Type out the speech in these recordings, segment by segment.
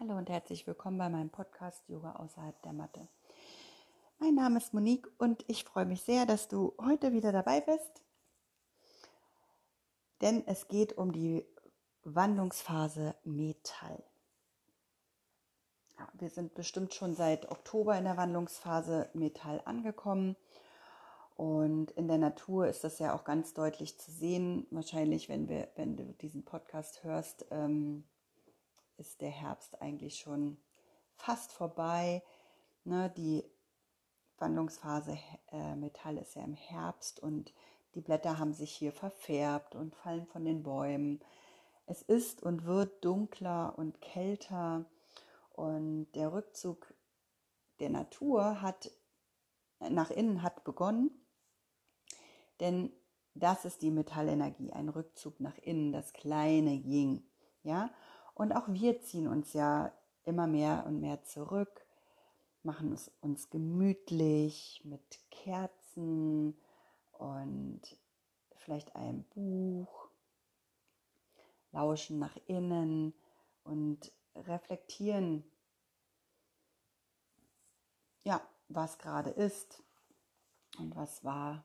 Hallo und herzlich willkommen bei meinem Podcast Yoga außerhalb der Matte. Mein Name ist Monique und ich freue mich sehr, dass du heute wieder dabei bist, denn es geht um die Wandlungsphase Metall. Ja, wir sind bestimmt schon seit Oktober in der Wandlungsphase Metall angekommen. Und in der Natur ist das ja auch ganz deutlich zu sehen. Wahrscheinlich, wenn, wir, wenn du diesen Podcast hörst, ähm, ist der Herbst eigentlich schon fast vorbei. Ne, die Wandlungsphase äh, Metall ist ja im Herbst und die Blätter haben sich hier verfärbt und fallen von den Bäumen. Es ist und wird dunkler und kälter und der Rückzug der Natur hat nach innen hat begonnen, denn das ist die Metallenergie, ein Rückzug nach innen, das kleine Ying, ja? Und auch wir ziehen uns ja immer mehr und mehr zurück, machen es uns gemütlich mit Kerzen und vielleicht einem Buch, lauschen nach innen und reflektieren, ja, was gerade ist und was war.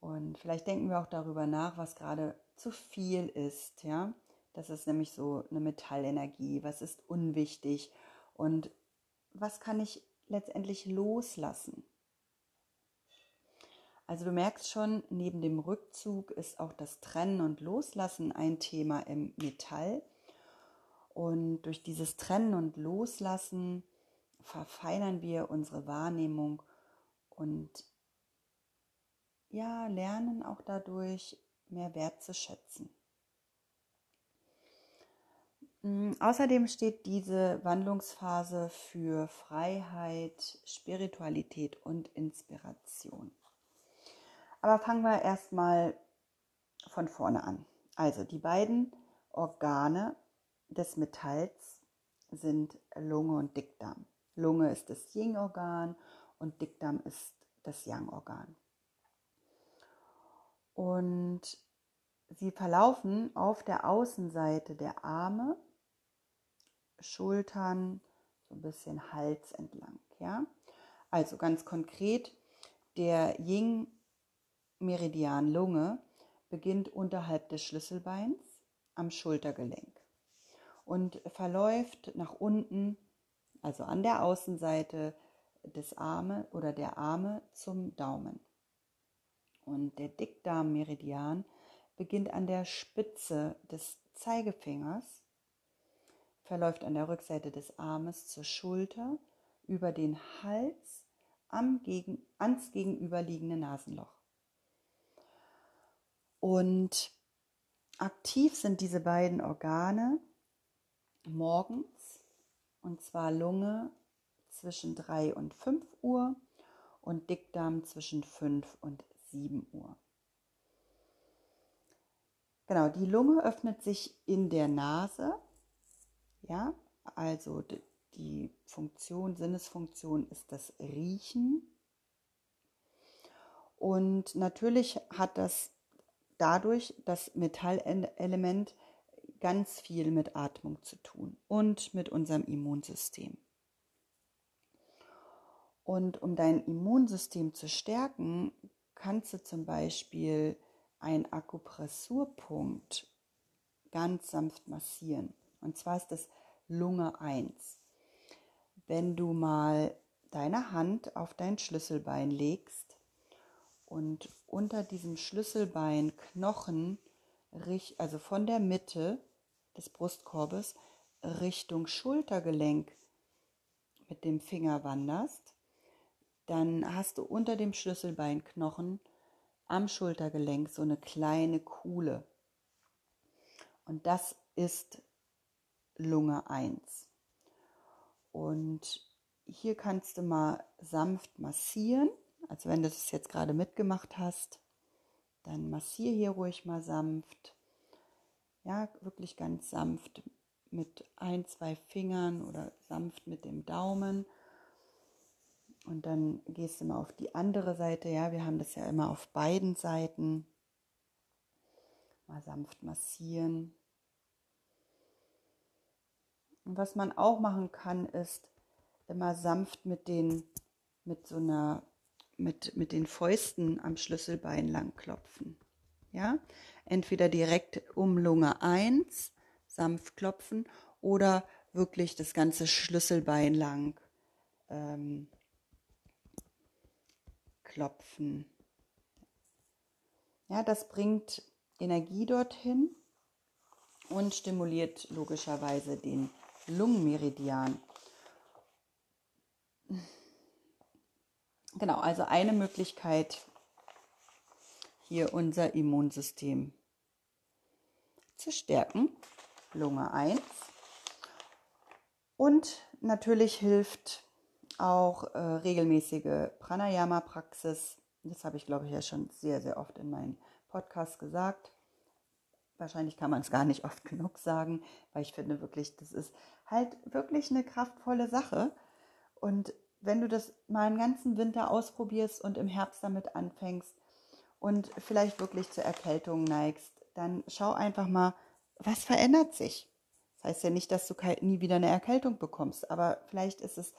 Und vielleicht denken wir auch darüber nach, was gerade zu viel ist, ja. Das ist nämlich so eine Metallenergie. Was ist unwichtig und was kann ich letztendlich loslassen? Also du merkst schon, neben dem Rückzug ist auch das Trennen und Loslassen ein Thema im Metall. Und durch dieses Trennen und Loslassen verfeinern wir unsere Wahrnehmung und ja, lernen auch dadurch mehr wertzuschätzen. Mm, außerdem steht diese Wandlungsphase für Freiheit, Spiritualität und Inspiration. Aber fangen wir erstmal von vorne an. Also die beiden Organe des Metalls sind Lunge und Dickdarm. Lunge ist das Yin-Organ und Dickdarm ist das Yang-Organ. Und sie verlaufen auf der Außenseite der Arme Schultern, so ein bisschen Hals entlang. Ja? Also ganz konkret, der Yin-Meridian Lunge beginnt unterhalb des Schlüsselbeins am Schultergelenk und verläuft nach unten, also an der Außenseite des Arme oder der Arme zum Daumen. Und der Dickdarmmeridian beginnt an der Spitze des Zeigefingers verläuft an der Rückseite des Armes zur Schulter, über den Hals am gegen, ans gegenüberliegende Nasenloch. Und aktiv sind diese beiden Organe morgens, und zwar Lunge zwischen 3 und 5 Uhr und Dickdarm zwischen 5 und 7 Uhr. Genau, die Lunge öffnet sich in der Nase ja, also die Funktion, Sinnesfunktion ist das Riechen. Und natürlich hat das dadurch das Metallelement ganz viel mit Atmung zu tun und mit unserem Immunsystem. Und um dein Immunsystem zu stärken, kannst du zum Beispiel einen Akupressurpunkt ganz sanft massieren. Und zwar ist das Lunge 1. Wenn du mal deine Hand auf dein Schlüsselbein legst und unter diesem Schlüsselbeinknochen, also von der Mitte des Brustkorbes Richtung Schultergelenk mit dem Finger wanderst, dann hast du unter dem Schlüsselbeinknochen am Schultergelenk so eine kleine Kuhle. Und das ist Lunge 1. Und hier kannst du mal sanft massieren. Also wenn du das jetzt gerade mitgemacht hast, dann massier hier ruhig mal sanft. Ja, wirklich ganz sanft mit ein, zwei Fingern oder sanft mit dem Daumen. Und dann gehst du mal auf die andere Seite. Ja, wir haben das ja immer auf beiden Seiten. Mal sanft massieren. Und was man auch machen kann, ist immer sanft mit den, mit so einer, mit, mit den Fäusten am Schlüsselbein lang klopfen. Ja, entweder direkt um Lunge 1 sanft klopfen oder wirklich das ganze Schlüsselbein lang ähm, klopfen. Ja, das bringt Energie dorthin und stimuliert logischerweise den Lungenmeridian. Genau, also eine Möglichkeit, hier unser Immunsystem zu stärken. Lunge 1. Und natürlich hilft auch äh, regelmäßige Pranayama-Praxis. Das habe ich, glaube ich, ja schon sehr, sehr oft in meinen Podcasts gesagt. Wahrscheinlich kann man es gar nicht oft genug sagen, weil ich finde wirklich, das ist halt wirklich eine kraftvolle Sache. Und wenn du das mal einen ganzen Winter ausprobierst und im Herbst damit anfängst und vielleicht wirklich zur Erkältung neigst, dann schau einfach mal, was verändert sich. Das heißt ja nicht, dass du nie wieder eine Erkältung bekommst, aber vielleicht ist es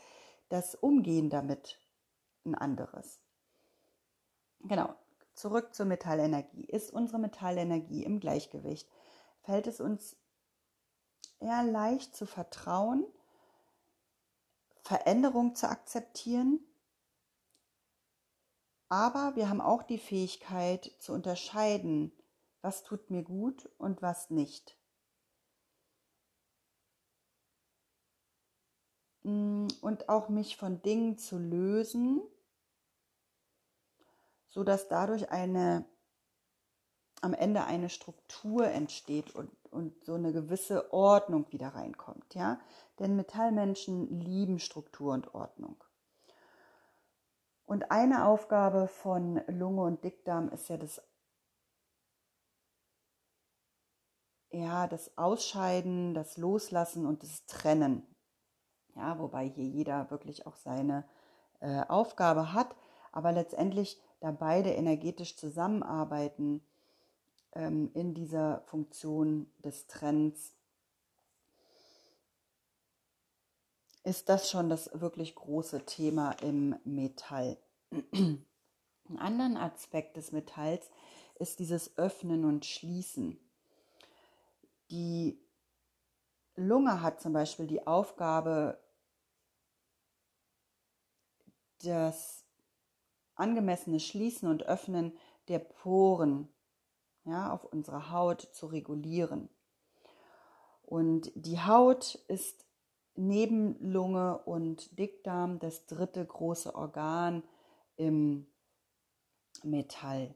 das Umgehen damit ein anderes. Genau, zurück zur Metallenergie. Ist unsere Metallenergie im Gleichgewicht? Fällt es uns eher leicht zu vertrauen, Veränderung zu akzeptieren, aber wir haben auch die Fähigkeit zu unterscheiden, was tut mir gut und was nicht. Mm, und auch mich von Dingen zu lösen, so dass dadurch eine am Ende eine Struktur entsteht und, und so eine gewisse Ordnung wieder reinkommt, ja? Denn Metallmenschen lieben Struktur und Ordnung. Und eine Aufgabe von Lunge und Dickdarm ist ja das ja, das Ausscheiden, das Loslassen und das Trennen ja, wobei hier jeder wirklich auch seine äh, Aufgabe hat, aber letztendlich da beide energetisch zusammenarbeiten ähm, in dieser Funktion des Trends, ist das schon das wirklich große Thema im Metall. Ein anderen Aspekt des Metalls ist dieses Öffnen und Schließen. Die Lunge hat zum Beispiel die Aufgabe, das angemessene Schließen und Öffnen der Poren ja, auf unserer Haut zu regulieren. Und die Haut ist neben Lunge und Dickdarm das dritte große Organ im Metall.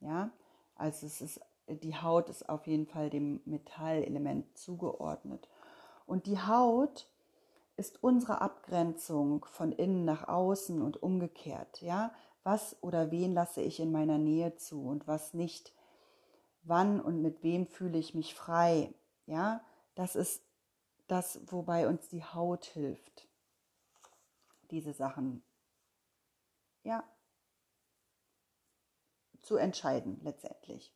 Ja, also es ist, die Haut ist auf jeden Fall dem Metallelement zugeordnet. Und die Haut ist unsere Abgrenzung von innen nach außen und umgekehrt. Ja, was oder wen lasse ich in meiner Nähe zu und was nicht? Wann und mit wem fühle ich mich frei? Ja, das ist das, wobei uns die Haut hilft, diese Sachen ja zu entscheiden letztendlich.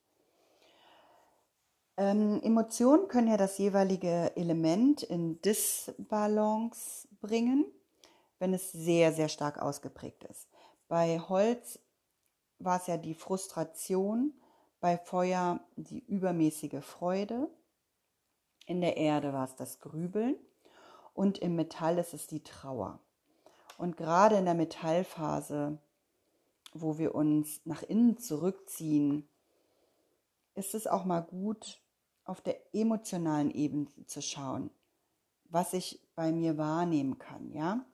Ähm, Emotionen können ja das jeweilige Element in Disbalance bringen, wenn es sehr, sehr stark ausgeprägt ist. Bei Holz war es ja die Frustration, bei Feuer die übermäßige Freude, in der Erde war es das Grübeln und im Metall ist es die Trauer. Und gerade in der Metallphase, wo wir uns nach innen zurückziehen, ist es auch mal gut, auf der emotionalen Ebene zu schauen, was ich bei mir wahrnehmen kann, ja?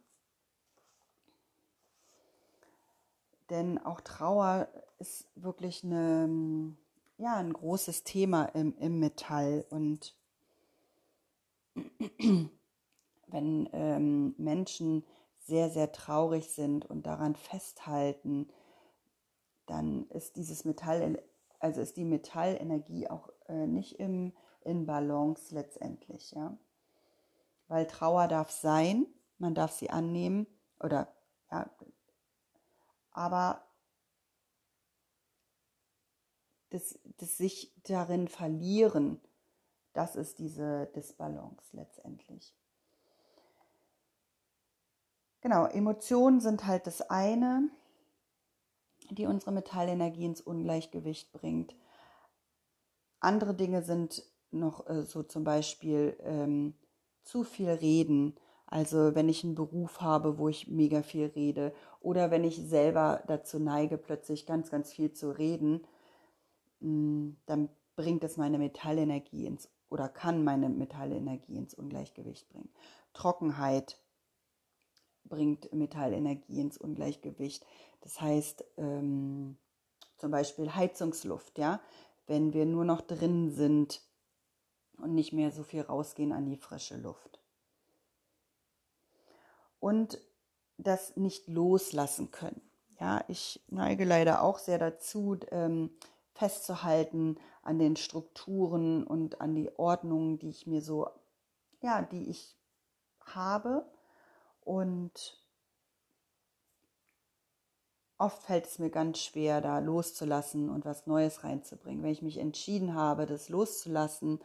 Denn auch Trauer ist wirklich eine, ja, ein großes Thema im, im Metall. Und wenn ähm, Menschen sehr, sehr traurig sind und daran festhalten, dann ist dieses Metall, also ist die Metallenergie auch äh, nicht im, in Balance letztendlich, ja. Weil Trauer darf sein, man darf sie annehmen oder ja, aber das, das sich darin verlieren, das ist diese Disbalance letztendlich. Genau, Emotionen sind halt das eine, die unsere Metallenergie ins Ungleichgewicht bringt. Andere Dinge sind noch äh, so zum Beispiel ähm, zu viel reden. Also wenn ich einen Beruf habe, wo ich mega viel rede oder wenn ich selber dazu neige, plötzlich ganz, ganz viel zu reden, mh, mm, dann bringt es meine Metallenergie ins oder kann meine Metallenergie ins Ungleichgewicht bringen. Trockenheit bringt Metallenergie ins Ungleichgewicht. Das heißt, ähm, zum Beispiel Heizungsluft, ja, wenn wir nur noch drin sind und nicht mehr so viel rausgehen an die frische Luft. Und das nicht loslassen können. Ja, ich neige leider auch sehr dazu, ähm, festzuhalten an den Strukturen und an die Ordnungen, die ich mir so, ja, die ich habe. Und oft fällt es mir ganz schwer, da loszulassen und was Neues reinzubringen. Wenn ich mich entschieden habe, das loszulassen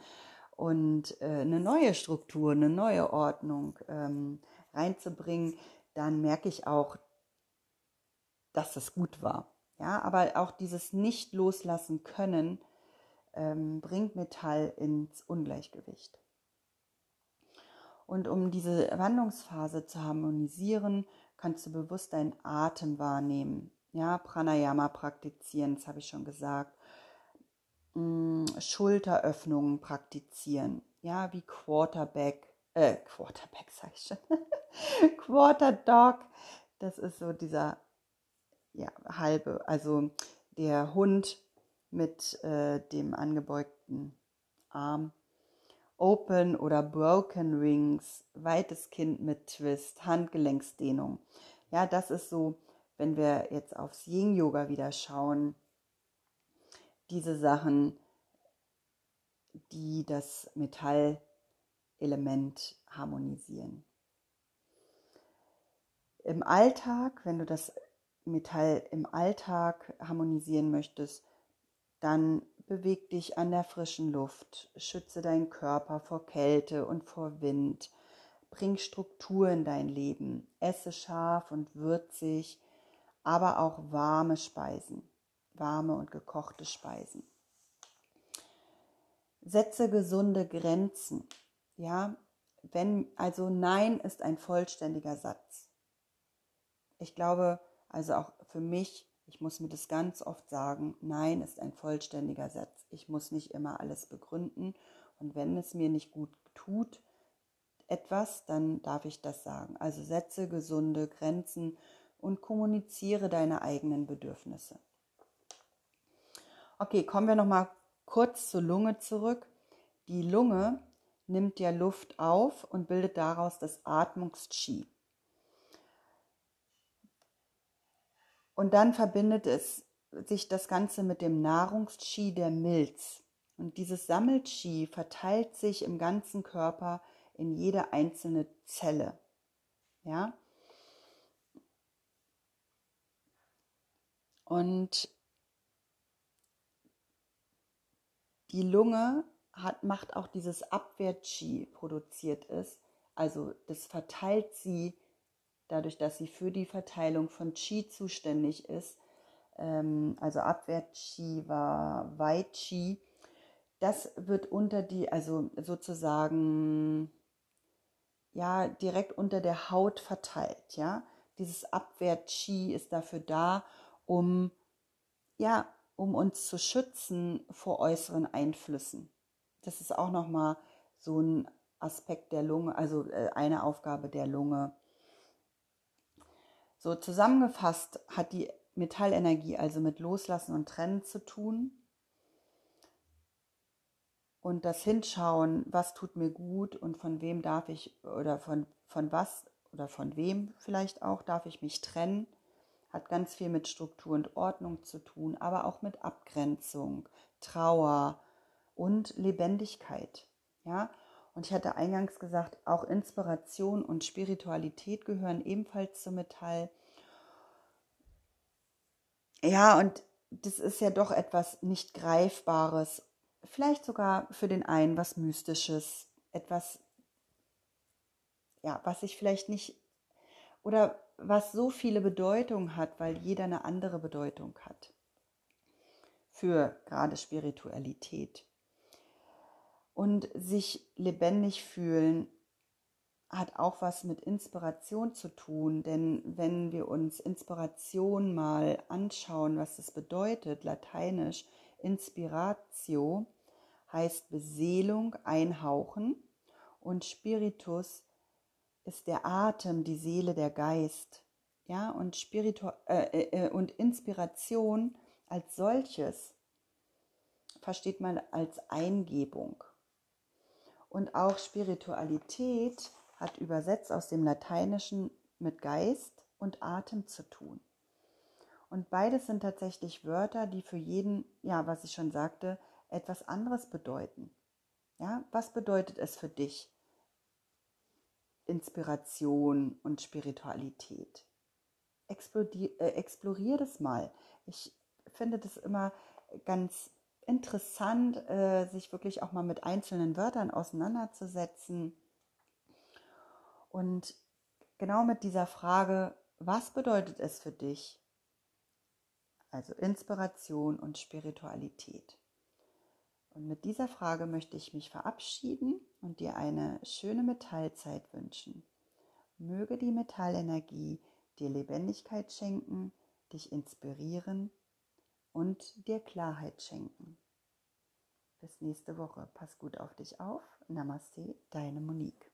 und äh, eine neue Struktur, eine neue Ordnung ähm, reinzubringen, dann merke ich auch, dass das gut war. Ja, aber auch dieses nicht loslassen können ähm, bringt Metall ins Ungleichgewicht. Und um diese Wandlungsphase zu harmonisieren, kannst du bewusst deinen Atem wahrnehmen. Ja, Pranayama praktizieren, das habe ich schon gesagt. Mm, Schulteröffnungen praktizieren. Ja, wie Quarterback, äh, Quarterback sag ich schon. Quarter Dog. Das ist so dieser, ja, halbe, also der Hund mit äh, dem angebeugten Arm Open oder Broken Rings, weites Kind mit Twist, Handgelenksdehnung. Ja, das ist so, wenn wir jetzt aufs Yin Yoga wieder schauen, diese Sachen, die das Metallelement harmonisieren. Im Alltag, wenn du das Metall im Alltag harmonisieren möchtest, dann Beweg dich an der frischen Luft, schütze deinen Körper vor Kälte und vor Wind, bring Struktur in dein Leben, esse scharf und würzig, aber auch warme Speisen, warme und gekochte Speisen. Setze gesunde Grenzen. Ja, wenn, also Nein ist ein vollständiger Satz. Ich glaube, also auch für mich ich muss mir das ganz oft sagen, nein ist ein vollständiger Satz. Ich muss nicht immer alles begründen. Und wenn es mir nicht gut tut, etwas, dann darf ich das sagen. Also setze gesunde Grenzen und kommuniziere deine eigenen Bedürfnisse. Okay, kommen wir nochmal kurz zur Lunge zurück. Die Lunge nimmt ja Luft auf und bildet daraus das Atmungs-Chi. Und dann verbindet es sich das Ganze mit dem Nahrungschi der Milz. Und dieses Sammelchi verteilt sich im ganzen Körper in jede einzelne Zelle. Ja? Und die Lunge hat, macht auch dieses Abwehr-Chi produziert ist. Also das verteilt sie dadurch, dass sie für die Verteilung von Qi zuständig ist. Ähm, also Abwehr-Qi war Wei-Qi. Das wird unter die, also sozusagen, ja, direkt unter der Haut verteilt, ja. Dieses Abwehr-Qi ist dafür da, um, ja, um uns zu schützen vor äußeren Einflüssen. Das ist auch nochmal so ein Aspekt der Lunge, also äh, eine Aufgabe der Lunge. So zusammengefasst hat die Metallenergie also mit Loslassen und Trennen zu tun. Und das Hinschauen, was tut mir gut und von wem darf ich oder von, von was oder von wem vielleicht auch darf ich mich trennen, hat ganz viel mit Struktur und Ordnung zu tun, aber auch mit Abgrenzung, Trauer und Lebendigkeit. Ja, und ich hatte eingangs gesagt, auch Inspiration und Spiritualität gehören ebenfalls zum Metall. Ja, und das ist ja doch etwas nicht Greifbares vielleicht sogar für den einen was Mystisches, etwas, ja, was ich vielleicht nicht oder was so viele Bedeutungen hat, weil jeder eine andere Bedeutung hat für gerade Spiritualität. Und sich lebendig fühlen hat auch was mit Inspiration zu tun, denn wenn wir uns Inspiration mal anschauen, was das bedeutet, lateinisch Inspiratio heißt Beseelung, einhauchen und Spiritus ist der Atem, die Seele, der Geist. Ja, und, Spiritu äh, äh, äh, und Inspiration als solches versteht man als Eingebung. Und auch Spiritualität hat übersetzt aus dem Lateinischen mit Geist und Atem zu tun. Und beides sind tatsächlich Wörter, die für jeden, ja, was ich schon sagte, etwas anderes bedeuten. Ja, was bedeutet es für dich? Inspiration und Spiritualität. Explodier, äh, explorier das mal. Ich finde das immer ganz interessant, äh, sich wirklich auch mal mit einzelnen Wörtern auseinanderzusetzen. Und genau mit dieser Frage, was bedeutet es für dich? Also Inspiration und Spiritualität. Und mit dieser Frage möchte ich mich verabschieden und dir eine schöne Metallzeit wünschen. Möge die Metallenergie dir Lebendigkeit schenken, dich inspirieren und dir Klarheit schenken. Bis nächste Woche. Pass gut auf dich auf. Namaste, deine Monique.